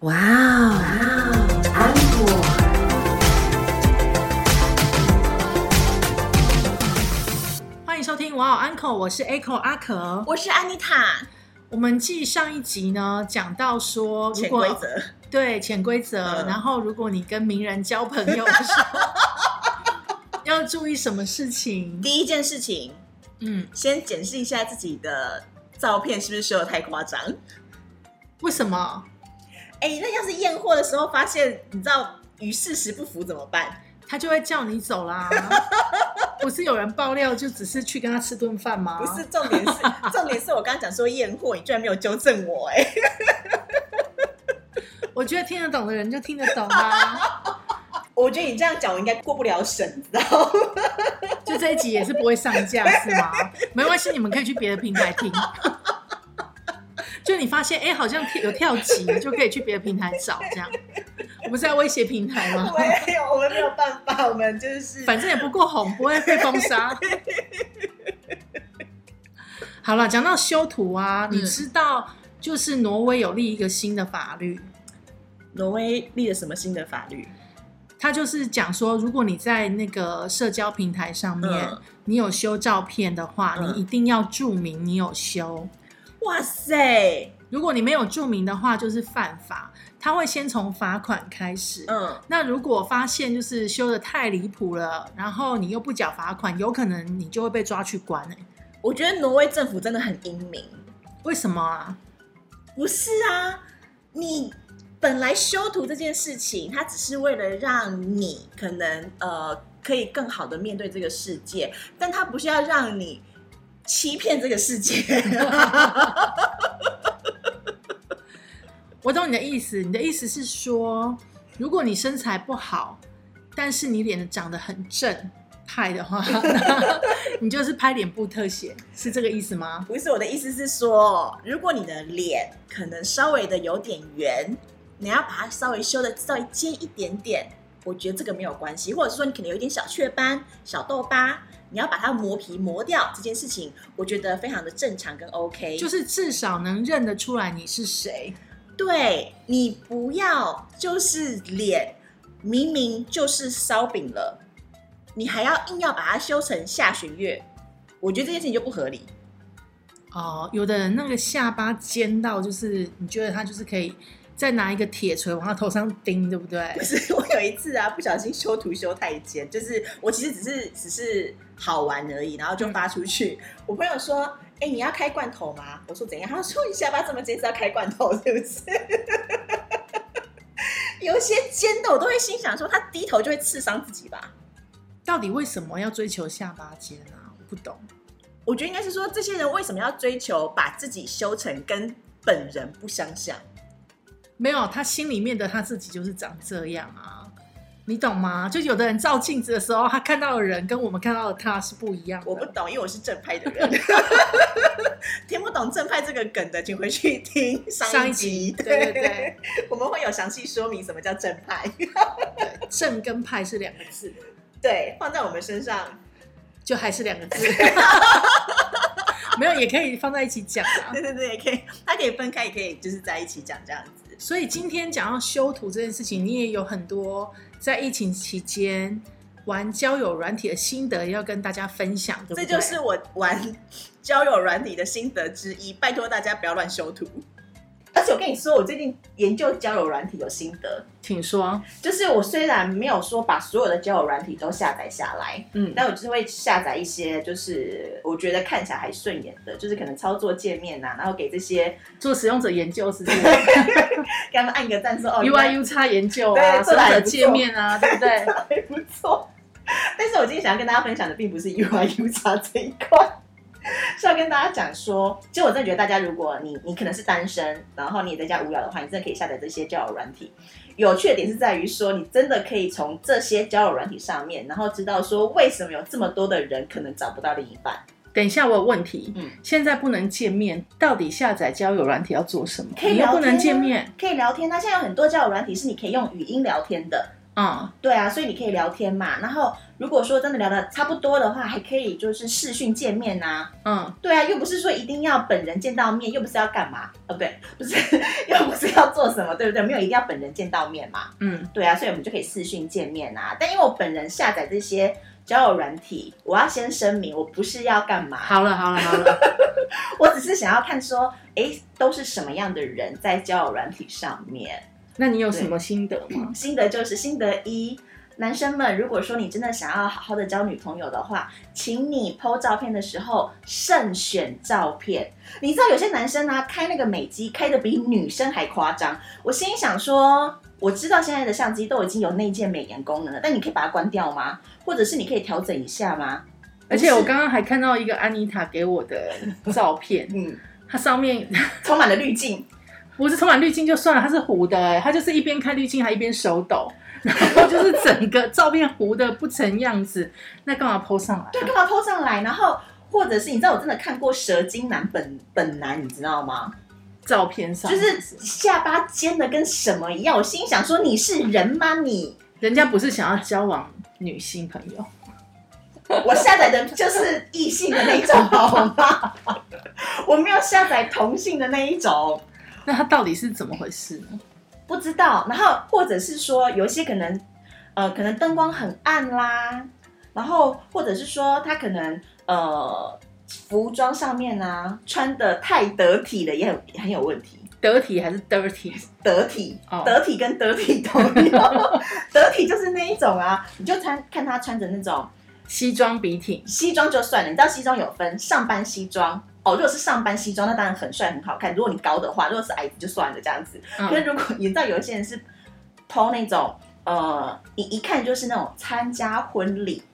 哇哦，安果。欢迎收听哇哦 Uncle，我是 Echo 阿可。我是安妮塔，我们继上一集呢讲到说，如果潜规则。对潜规则，嗯然后如果你跟名人交朋友的时候，要注意什么事情？第一件事情，嗯，先检视一下自己的照片是不是修的太夸张。为什么？哎，那要是验货的时候发现，你知道与事实不符怎么办？他就会叫你走啦。不是有人爆料，就只是去跟他吃顿饭吗？不是，重点是重点是我刚刚讲说验货，你居然没有纠正我、哎，我觉得听得懂的人就听得懂啊。我觉得你这样讲，我应该过不了审，你知道吗？就这一集也是不会上架是吗？没关系，你们可以去别的平台听。就你发现哎、好像有跳级，就可以去别的平台找这样。我不是在威胁平台吗？没有，我们没有办法，我们就是反正也不够红，不会被封杀。好了，讲到修图啊，你嗯知道就是挪威有立一个新的法律，挪威立了什么新的法律？他就是讲说，如果你在那个社交平台上面，嗯你有修照片的话，嗯你一定要注明你有修。哇塞，如果你没有注明的话，就是犯法。他会先从罚款开始。嗯，那如果发现就是修的太离谱了，然后你又不缴罚款，有可能你就会被抓去关、欸。我觉得挪威政府真的很英明。为什么啊？不是啊，你本来修图这件事情，它只是为了让你可能呃可以更好的面对这个世界，但它不是要让你欺骗这个世界。我懂你的意思，你的意思是说，如果你身材不好，但是你脸长得很正派的话，你就是拍脸部特写，是这个意思吗？不是我的意思是说，如果你的脸可能稍微的有点圆，你要把它稍微修的稍微尖一点点，我觉得这个没有关系。或者是说你可能有一点小雀斑、小痘疤，你要把它磨皮磨掉，这件事情我觉得非常的正常跟 OK。就是至少能认得出来你是谁。对你不要就是脸明明就是烧饼了，你还要硬要把它修成下弦月，我觉得这件事情就不合理。哦，有的人那个下巴尖到，就是你觉得他就是可以再拿一个铁锤往他头上钉，对不对？不是我有一次啊，不小心修图修太尖，就是我其实只是只是好玩而已，然后就发出去。我朋友说：“哎、你要开罐头吗？”我说：“怎样？”他说：“你下巴这么尖是要开罐头是不是？” 有一些尖的，我都会心想说，他低头就会刺伤自己吧。到底为什么要追求下巴尖啊？我不懂。我觉得应该是说，这些人为什么要追求把自己修成跟本人不相像？没有，他心里面的他自己就是长这样啊，你懂吗？就有的人照镜子的时候，他看到的人跟我们看到的他是不一样的。我不懂，因为我是正派的人，听不懂正派这个梗的，请回去听上上一一集，集。对对对，我们会有详细说明什么叫正派。对，正跟派是两个字，对，放在我们身上，就还是两个字。没有，也可以放在一起讲啊对。对对，也可以，它可以分开，也可以就是在一起讲这样子。所以今天讲到修图这件事情，你也有很多在疫情期间玩交友软体的心得要跟大家分享，这就是我玩交友软体的心得之一。拜托大家不要乱修图。而且我跟你说，我最近研究交友软体有心得，请说。就是我虽然没有说把所有的交友软体都下载下来，嗯，但我就是会下载一些，就是我觉得看起来还顺眼的，就是可能操作界面呐、然后给这些做使用者研究是不是 给他们按个赞说哦？UI U 差研究啊，对做得还使用者界面啊，对不对？还不错。但是我今天想要跟大家分享的并不是 UI U 差这一块，是要跟大家讲说，其实我真的觉得大家，如果你你可能是单身，然后你也在家无聊的话，你真的可以下载这些交友软体。有趣的点是在于说，你真的可以从这些交友软体上面，然后知道说为什么有这么多的人可能找不到另一半。等一下，我有问题。嗯现在不能见面，到底下载交友软体要做什么？可以聊天、啊，不能见面，，可以聊天。那现在有很多交友软体是你可以用语音聊天的，嗯，对啊，所以你可以聊天嘛。然后如果说真的聊的差不多的话，还可以就是视讯见面呐、嗯，对啊，又不是说一定要本人见到面，又不是要干嘛？哦，不对，不是，又不是要做什么，对不对？没有一定要本人见到面嘛。嗯，对啊，所以我们就可以视讯见面啊。但因为我本人下载这些交友软体，我要先声明，我不是要干嘛，好了好了好了，我只是想要看说，哎，都是什么样的人在交友软体上面。那你有什么心得吗？心得就是心得一。男生们，如果说你真的想要好好的交女朋友的话，请你 PO 照片的时候慎选照片。你知道有些男生啊，开那个美机开的比女生还夸张。我心里想说，我知道现在的相机都已经有内建美颜功能了，但你可以把它关掉吗？或者是你可以调整一下吗？而且我刚刚还看到一个安妮塔给我的照片，嗯，它上面充满了滤镜，不是充满滤镜就算了，它是糊的、欸，它就是一边开滤镜还一边手抖，然后就是整个照片糊的不成样子，那干嘛 PO 上来、对，啊？干嘛 PO 上来？然后或者是你知道我真的看过蛇精男本本男，你知道吗？照片上就是下巴尖的跟什么一样。我心想说你是人吗你？人家不是想要交往女性朋友，我下载的就是异性的那一种，好吗？我没有下载同性的那一种，那它到底是怎么回事呢？不知道。然后或者是说有一些可能，呃，可能灯光很暗啦，然后或者是说他可能呃服装上面啊穿的太得体了，也很很有问题。得体还是 dirty？得体，哦得体跟得体都有。得体就是那一种啊，你就穿看他穿着那种西装笔挺，西装就算了，你知道西装有分上班西装哦，如果是上班西装，那当然很帅很好看。如果你高的话，如果是矮子就算了这样子。可是嗯，如果你知道有一些人是偷那种呃，你一看就是那种参加婚礼，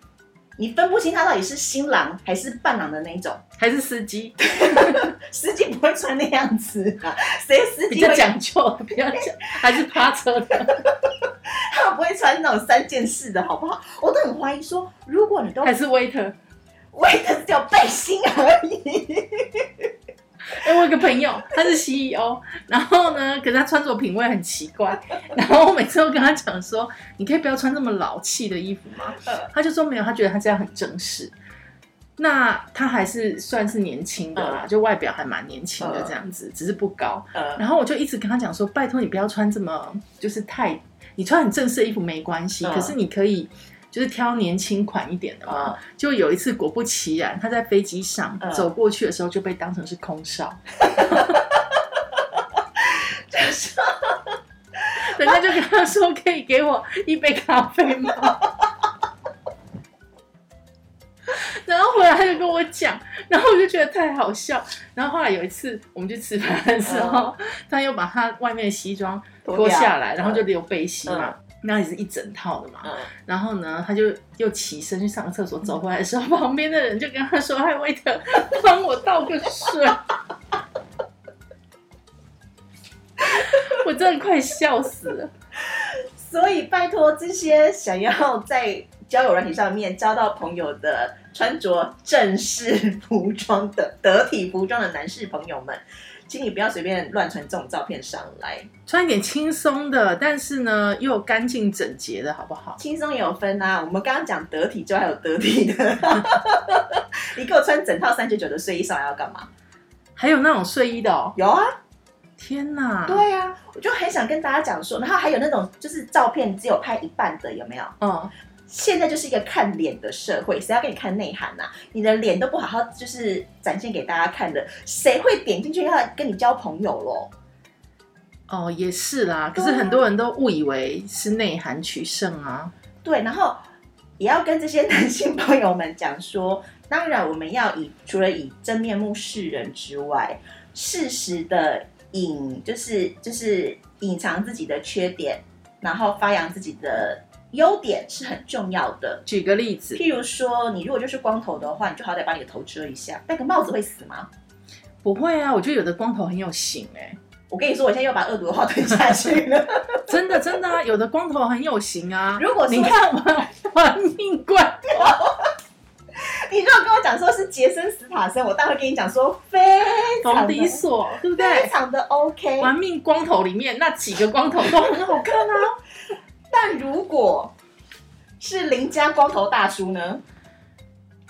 你分不清他到底是新郎还是伴郎的那一种。还是司机 司机不会穿那样子啊，谁司比较机讲究，比较讲，还是趴车的？他们不会穿那种三件式的好不好？我都很怀疑说，如果你都还是 waiter？为的只有背心而已，哎、我有个朋友，他是 CEO，然后呢，可是他穿着品味很奇怪，然后我每次都跟他讲说，你可以不要穿这么老气的衣服吗？他就说没有，他觉得他这样很正式。那他还是算是年轻的啦，就外表还蛮年轻的这样子，只是不高。呃，然后我就一直跟他讲说，拜托你不要穿这么就是太，你穿很正式的衣服没关系，嗯可是你可以就是挑年轻款一点的嘛。嗯就有一次果不其然，他在飞机上嗯。走过去的时候就被当成是空少，就 是人家就跟他说可以给我一杯咖啡吗？然后回来他就跟我讲，然后我就觉得太好笑。然后后来有一次我们去吃饭的时候，他又把他外面的西装脱下来，然后就留背心嘛，那也是一整套的嘛。嗯，然后呢，他就又起身去上厕所，走回来的时候，旁边的人就跟他说：“嗨，威特，帮我倒个水。”我真的快笑死了。所以拜托这些想要在交友软体上面交到朋友的穿着正式服装的得体服装的男士朋友们，请你不要随便乱传这种照片上来。穿一点轻松的，但是呢又有干净整洁的，好不好？轻松也有分啊，我们刚刚讲得体就还有得体的。你给我穿整套三九九的睡衣上来要干嘛？还有那种睡衣的哦，有啊，天哪！，对呀、我就很想跟大家讲说，然后还有那种就是照片只有拍一半的，有没有？嗯，现在就是一个看脸的社会，谁要给你看内涵呐、你的脸都不好好就是展现给大家看的，谁会点进去要跟你交朋友咯？哦，也是啦。可是很多人都误以为是内涵取胜啊。对，然后也要跟这些男性朋友们讲说，当然我们要以除了以真面目示人之外，适时的隐就是就是隐藏自己的缺点，然后发扬自己的优点是很重要的。举个例子，譬如说，你如果就是光头的话，你就好歹把你的头遮一下，戴个帽子会死吗？不会啊，我觉得有的光头很有型哎、我跟你说，我现在又把恶毒的话吞下去了。真的真的啊，有的光头很有型啊。如果说你看玩玩命关你如果跟我讲说是杰森·斯塔森，我当然会跟你讲说非常房的迪索，对不非？常的 OK。玩命光头里面那几个光头都很好看啊。但如果是邻家光头大叔呢？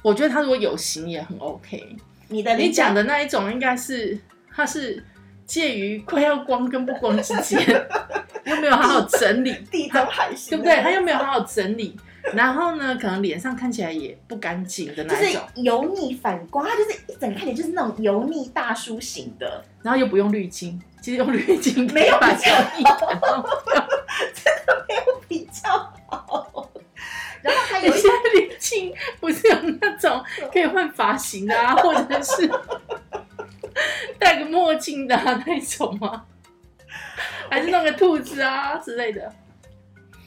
我觉得他如果有型也很 OK。你你的你讲的那一种应该是他是介于快要光跟不光之间，又没有好好整理，地中海型，对不对？他又没有好好整理，然后呢，可能脸上看起来也不干净的就是那一种，油腻反光，他就是一整个看起来就是那种油腻大叔型的，然后又不用滤镜，其实用滤镜没有把比较油腻感弄 没有比较好。然后还有有一些滤镜不是有那种可以换发型的啊，或者是戴个墨镜的啊那种吗？还是弄个兔子啊之类的？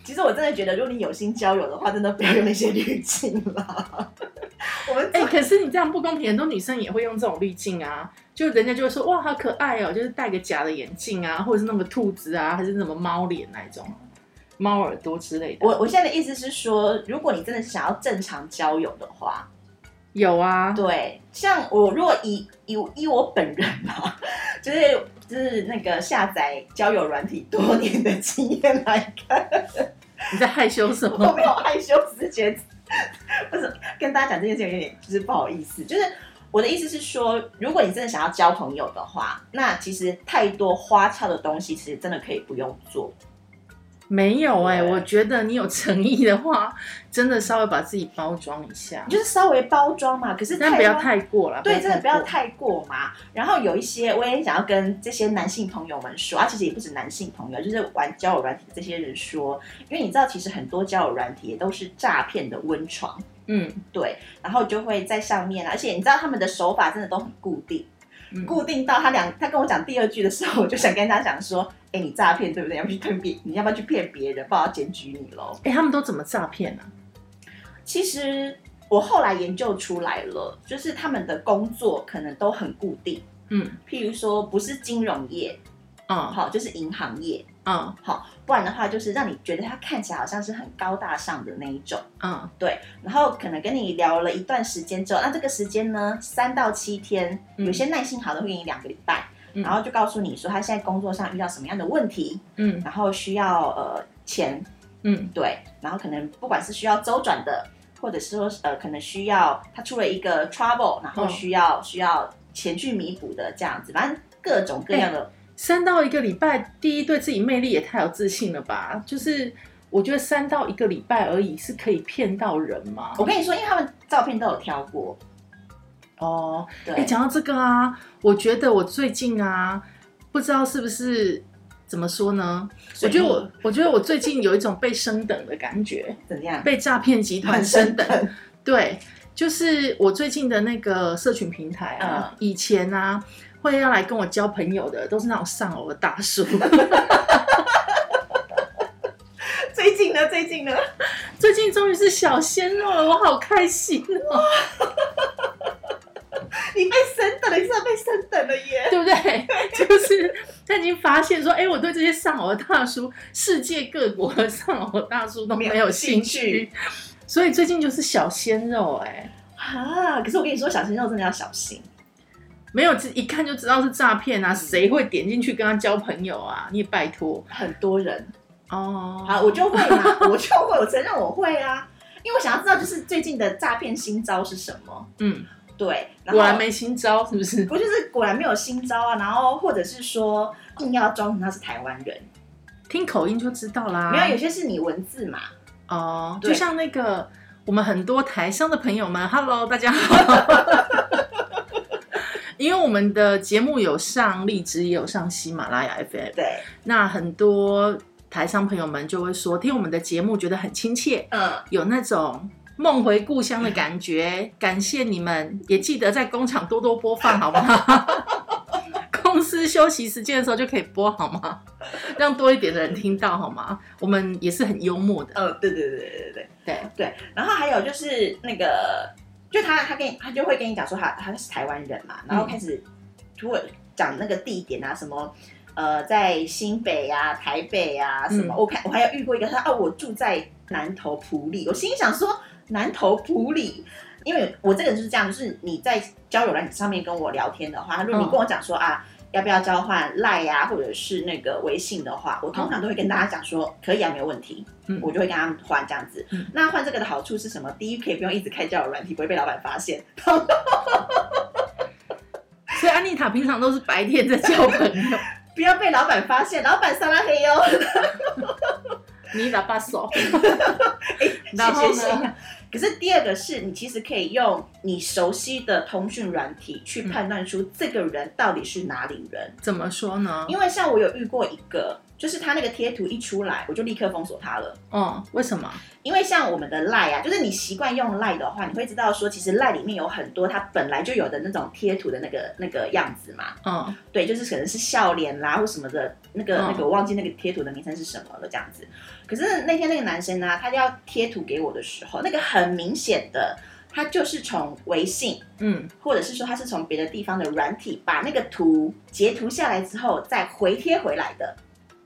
其实我真的觉得，如果你有心交友的话，真的不要用那些滤镜啦。我们哎、可是你这样不公平，很多女生也会用这种滤镜啊，就人家就会说哇好可爱哦，就是戴个假的眼镜啊，或者是弄个兔子啊，还是什么猫脸那一种，猫耳朵之类的。我我现在的意思是说，如果你真的是想要正常交友的话，有啊，对，像我如果以以以我本人嘛，就是就是那个下载交友软体多年的经验来看，你在害羞什我么？没有害羞，只是觉得不是跟大家讲这件事情有点就是不好意思，就是。我的意思是说，如果你真的想要交朋友的话，那其实太多花俏的东西，其实真的可以不用做。没有哎、对。我觉得你有诚意的话，真的稍微把自己包装一下。你，就是稍微包装嘛，可是但不要太过了。对，真的不要太过嘛。然后有一些我也想要跟这些男性朋友们说，啊，其实也不止男性朋友，就是玩交友软体的这些人说，因为你知道，其实很多交友软体也都是诈骗的温床，嗯，对，然后就会在上面啊，而且你知道他们的手法真的都很固定，嗯固定到他两他跟我讲第二句的时候，我就想跟他讲说，哎，你诈骗对不对？要不要去骗别，你要不要去骗别人？不然要检举你喽。哎、他们都怎么诈骗呢？其实我后来研究出来了，就是他们的工作可能都很固定。嗯譬如说不是金融业，嗯好，就是银行业，嗯。好，不然的话就是让你觉得他看起来好像是很高大上的那一种，嗯。对，然后可能跟你聊了一段时间之后，那这个时间呢，三到七天，嗯。有些耐心好的会给你两个礼拜，嗯。然后就告诉你说他现在工作上遇到什么样的问题，嗯。然后需要呃钱，嗯。对，然后可能不管是需要周转的，或者是说呃可能需要他出了一个 trouble，然后嗯。需要、需要钱去弥补的这样子，反正各种各样的。三到一个礼拜，第一对自己魅力也太有自信了吧？就是我觉得三到一个礼拜而已是可以骗到人吗？我跟你说，因为他们照片都有挑过，哦，对，哎、讲到这个啊，我觉得我最近啊，不知道是不是怎么说呢？我觉得我，我觉得我最近有一种被升等的感觉，怎样？被诈骗集团升等。对，就是我最近的那个社群平台啊，嗯以前啊会要来跟我交朋友的，都是那种丧偶的大叔。最近呢？最近呢？最近终于是小鲜肉了，我好开心哦，你被升等了，你真的被升等了耶！对不对？就是他已经发现说，哎，我对这些丧偶的大叔，世界各国的丧偶的大叔都没有兴没有兴趣趣，所以最近就是小鲜肉、哎，啊！可是我跟你说，小鲜肉真的要小心。没有一看就知道是诈骗啊，谁会点进去跟他交朋友啊？你也拜托很多人，哦。好，我就会嘛，我就会，我承认我会啊，因为我想要知道，就是最近的诈骗新招是什么。嗯，对，然后果然没新招，是不是？不就是果然没有新招啊，然后或者是说硬要装成他是台湾人，听口音就知道啦。没有有些是你文字嘛，哦，就像那个我们很多台商的朋友们，Hello，大家好。因为我们的节目有上荔枝，也有上喜马拉雅 FM，对，那很多台商朋友们就会说，听我们的节目觉得很亲切，嗯，有那种梦回故乡的感觉。感谢你们，也记得在工厂多多播放，好不好？公司休息时间的时候就可以播，好吗？让多一点的人听到，好吗？我们也是很幽默的，嗯，对对对对对对对，对，然后还有就是那个，就他他跟你他就会跟你讲说他他是台湾人嘛，然后开始突然讲那个地点啊，什么呃在新北啊、台北啊什么，嗯。我看我还有遇过一个他哦，我住在南投埔里，我心想说南投埔里。因为我这个人就是这样，就是你在交友软件上面跟我聊天的话，如果你嗯。跟我讲说啊，要不要交换赖呀、或者是那个微信的话，我通常都会跟大家讲说，可以啊，没有问题，嗯我就会跟他们换这样子。嗯那换这个的好处是什么？第一，可以不用一直开交友软体，不会被老板发现。所以安妮塔平常都是白天在交朋友，不要被老板发现，老板撒拉黑哦。你喇叭手，哎然后呢？可是第二个是你其实可以用你熟悉的通讯软体去判断出这个人到底是哪里人，怎么说呢？因为像我有遇过一个，就是他那个贴图一出来，我就立刻封锁他了。嗯，为什么？因为像我们的赖啊，就是你习惯用赖的话，你会知道说，其实赖里面有很多它本来就有的那种贴图的那个那个样子嘛。嗯对，就是可能是笑脸啦或什么的，那个、嗯那个我忘记那个贴图的名称是什么了，这样子。可是那天那个男生呢，他要贴图给我的时候，那个很明显的，他就是从微信嗯，或者是说他是从别的地方的软体把那个图截图下来之后再回贴回来的。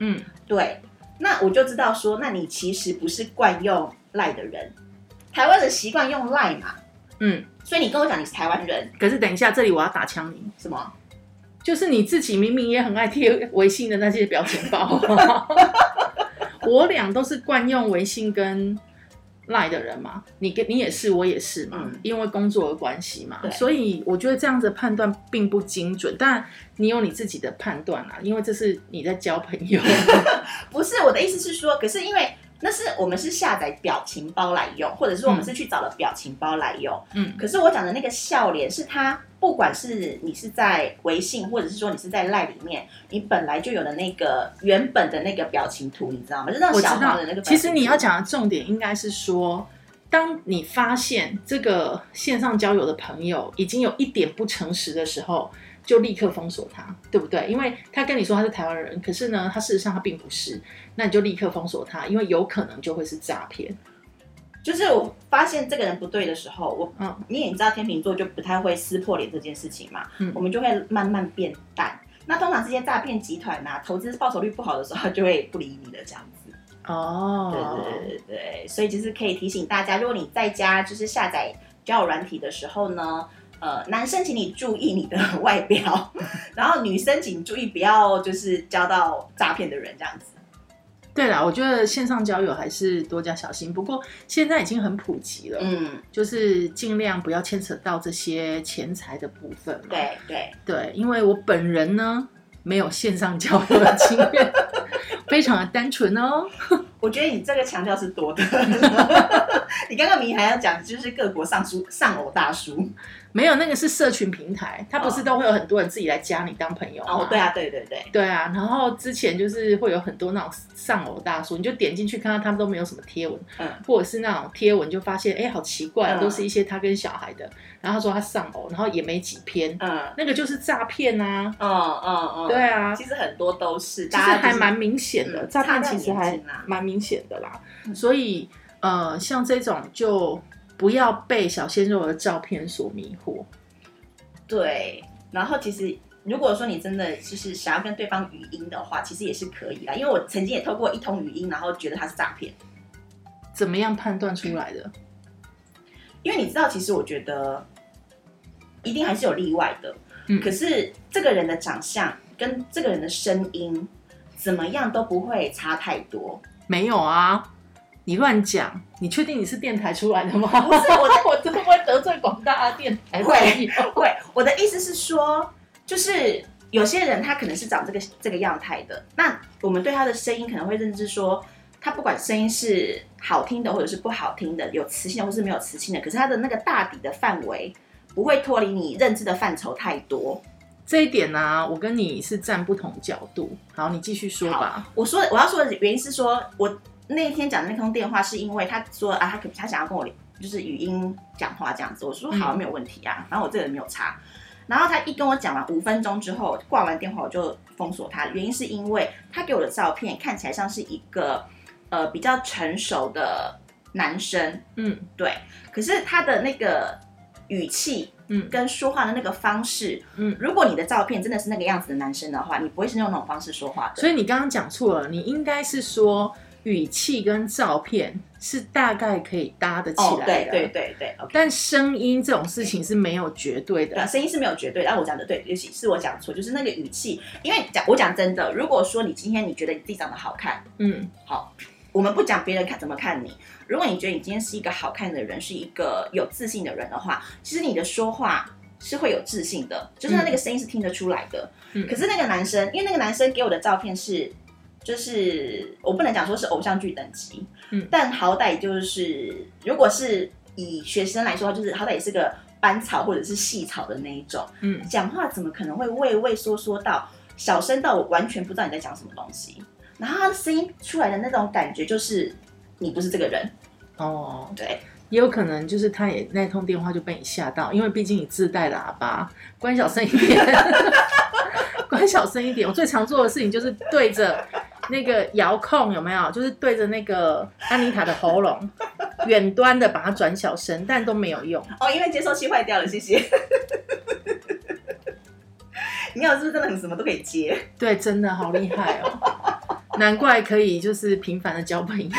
嗯，对，那我就知道说，那你其实不是惯用赖的人，台湾人习惯用赖嘛，嗯，所以你跟我讲你是台湾人，可是等一下，这里我要打枪你，什么？就是你自己明明也很爱贴微信的那些表情包，我俩都是惯用微信跟赖的人嘛，你跟你也是，我也是嘛，嗯。因为工作的关系嘛，所以我觉得这样子的判断并不精准，但你有你自己的判断啊，因为这是你在交朋友，不是我的意思是说，可是因为那是我们是下载表情包来用，或者是我们是去找了表情包来用。嗯可是我讲的那个笑脸是它，不管是你是在微信，或者是说你是在赖里面，你本来就有的那个原本的那个表情图，你知道吗？就那小号的那个。其实你要，讲的重点应该是说，当你发现这个线上交友的朋友已经有一点不诚实的时候，就立刻封锁他，对不对？因为他跟你说他是台湾人，可是呢，他事实上他并不是，那你就立刻封锁他，因为有可能就会是诈骗。就是我发现这个人不对的时候，我嗯你也知道天秤座就不太会撕破脸这件事情嘛，嗯我们就会慢慢变淡。那通常这些诈骗集团呐、投资报酬率不好的时候，他就会不理你的这样子。哦，对对对对，所以就是可以提醒大家，如果你在家就是下载交友软体的时候呢，呃，男生请你注意你的外表，然后女生请注意不要就是交到诈骗的人这样子。对啦，我觉得线上交友还是多加小心。不过现在已经很普及了，嗯，就是尽量不要牵扯到这些钱财的部分嘛。对对，对，因为我本人呢没有线上交友的经验，非常的单纯哦。我觉得你这个强调是多的。你刚刚明明还要讲就是各国上书上偶大叔没有，那个是社群平台，它不是哦都会有很多人自己来加你当朋友吗？哦，对啊，对对对，对啊，然后之前就是会有很多那种上偶大叔，你就点进去看到他们都没有什么贴文，嗯。或者是那种贴文就发现，哎，好奇怪，嗯。都是一些他跟小孩的，然后他说他上偶，然后也没几篇，嗯。那个就是诈骗啊。嗯嗯嗯，对啊，其实很多都是，其实还蛮明显的，嗯诈骗其实还蛮明显的啦。嗯。所以呃，像这种就不要被小鲜肉的照片所迷惑。对，然后其实如果说你真的就是想要跟对方语音的话，其实也是可以啦。因为我曾经也透过一通语音，然后觉得他是诈骗。怎么样判断出来的？因为你知道，其实我觉得一定还是有例外的。嗯可是这个人的长相跟这个人的声音，怎么样都不会差太多。没有啊，你乱讲。你确定你是电台出来的吗？不是我的我真的会得罪广大电台会会，我的意思是说，就是有些人他可能是长这个这个样态的，那我们对他的声音可能会认知说，他不管声音是好听的或者是不好听的，有磁性的或是没有磁性的，可是他的那个大底的范围不会脱离你认知的范畴太多。这一点呢、我跟你是站不同角度。好，你继续说吧。我说我要说的原因是说，我那一天讲的那通电话是因为他说啊，他可他想要跟我就是语音讲话这样子，我说好嗯没有问题啊，然后我这个人没有差。然后他一跟我讲完五分钟之后，挂完电话我就封锁他，原因是因为他给我的照片看起来像是一个呃比较成熟的男生，嗯对，可是他的那个语气嗯跟说话的那个方式，嗯。如果你的照片真的是那个样子的男生的话，你不会是用那种方式说话的。所以你刚刚讲错了，你应该是说语气跟照片是大概可以搭得起哦，来的，对对对对。但声音这种事情是没有绝对对啊，的。声音是没有绝对的，但我讲的对，尤其是我讲错，就是那个语气。因为讲我讲真的，如果说你今天你觉得你自己长得好看，嗯好，我们不讲别人看怎么看你。如果你觉得你今天是一个好看的人，是一个有自信的人的话，其实你的说话是会有自信的，就是他那个声音是听得出来的。嗯可是那个男生，因为那个男生给我的照片是，就是我不能讲说是偶像剧等级，嗯但好歹就是，如果是以学生来说，就是好歹也是个班草或者是系草的那一种，嗯，讲话怎么可能会畏畏缩缩到小声到我完全不知道你在讲什么东西？然后他的声音出来的那种感觉，就是你不是这个人，哦，对，也有可能就是他也那通电话就被你吓到，因为毕竟你自带喇叭，关小声一点，关小声一点。我最常做的事情就是对着那个遥控有没有，就是对着那个安妮塔的喉咙，远端的把它转小声，但都没有用。哦，因为接收器坏掉了，谢谢。你有是不是真的很什么都可以接？对，真的好厉害哦，难怪可以就是频繁的交朋友。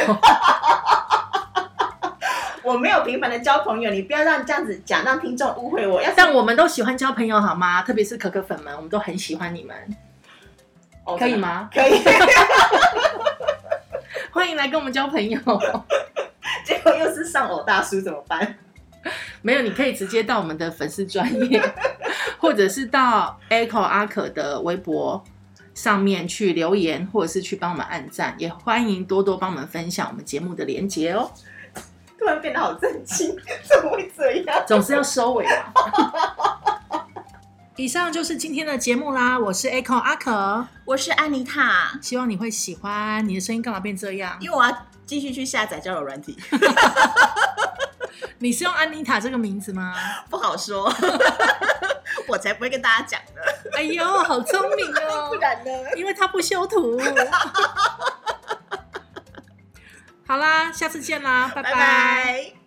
我没有频繁的交朋友，你不要让这样子讲，让听众误会我。要是但我们都喜欢交朋友好吗？特别是可可粉们，我们都很喜欢你们，哦可以？吗？可以。欢迎来跟我们交朋友。结果又是上偶大叔怎么办？没有，你可以直接到我们的粉丝专业，或者是到 Echo 阿可的微博上面去留言，或者是去帮我们按赞，也欢迎多多帮我们分享我们节目的连结哦。突然变得好震惊，怎么会这样？总是要收尾嘛。以上就是今天的节目啦，我是 Echo 阿可，我是安妮塔，希望你会喜欢。你的声音干嘛变这样？因为我要继续去下载交友软体，你是用安妮塔这个名字吗？不好说，我才不会跟大家讲的。哎呦，好聪明哦！不然呢？因为他不修图。好啦，下次见啦，拜拜拜。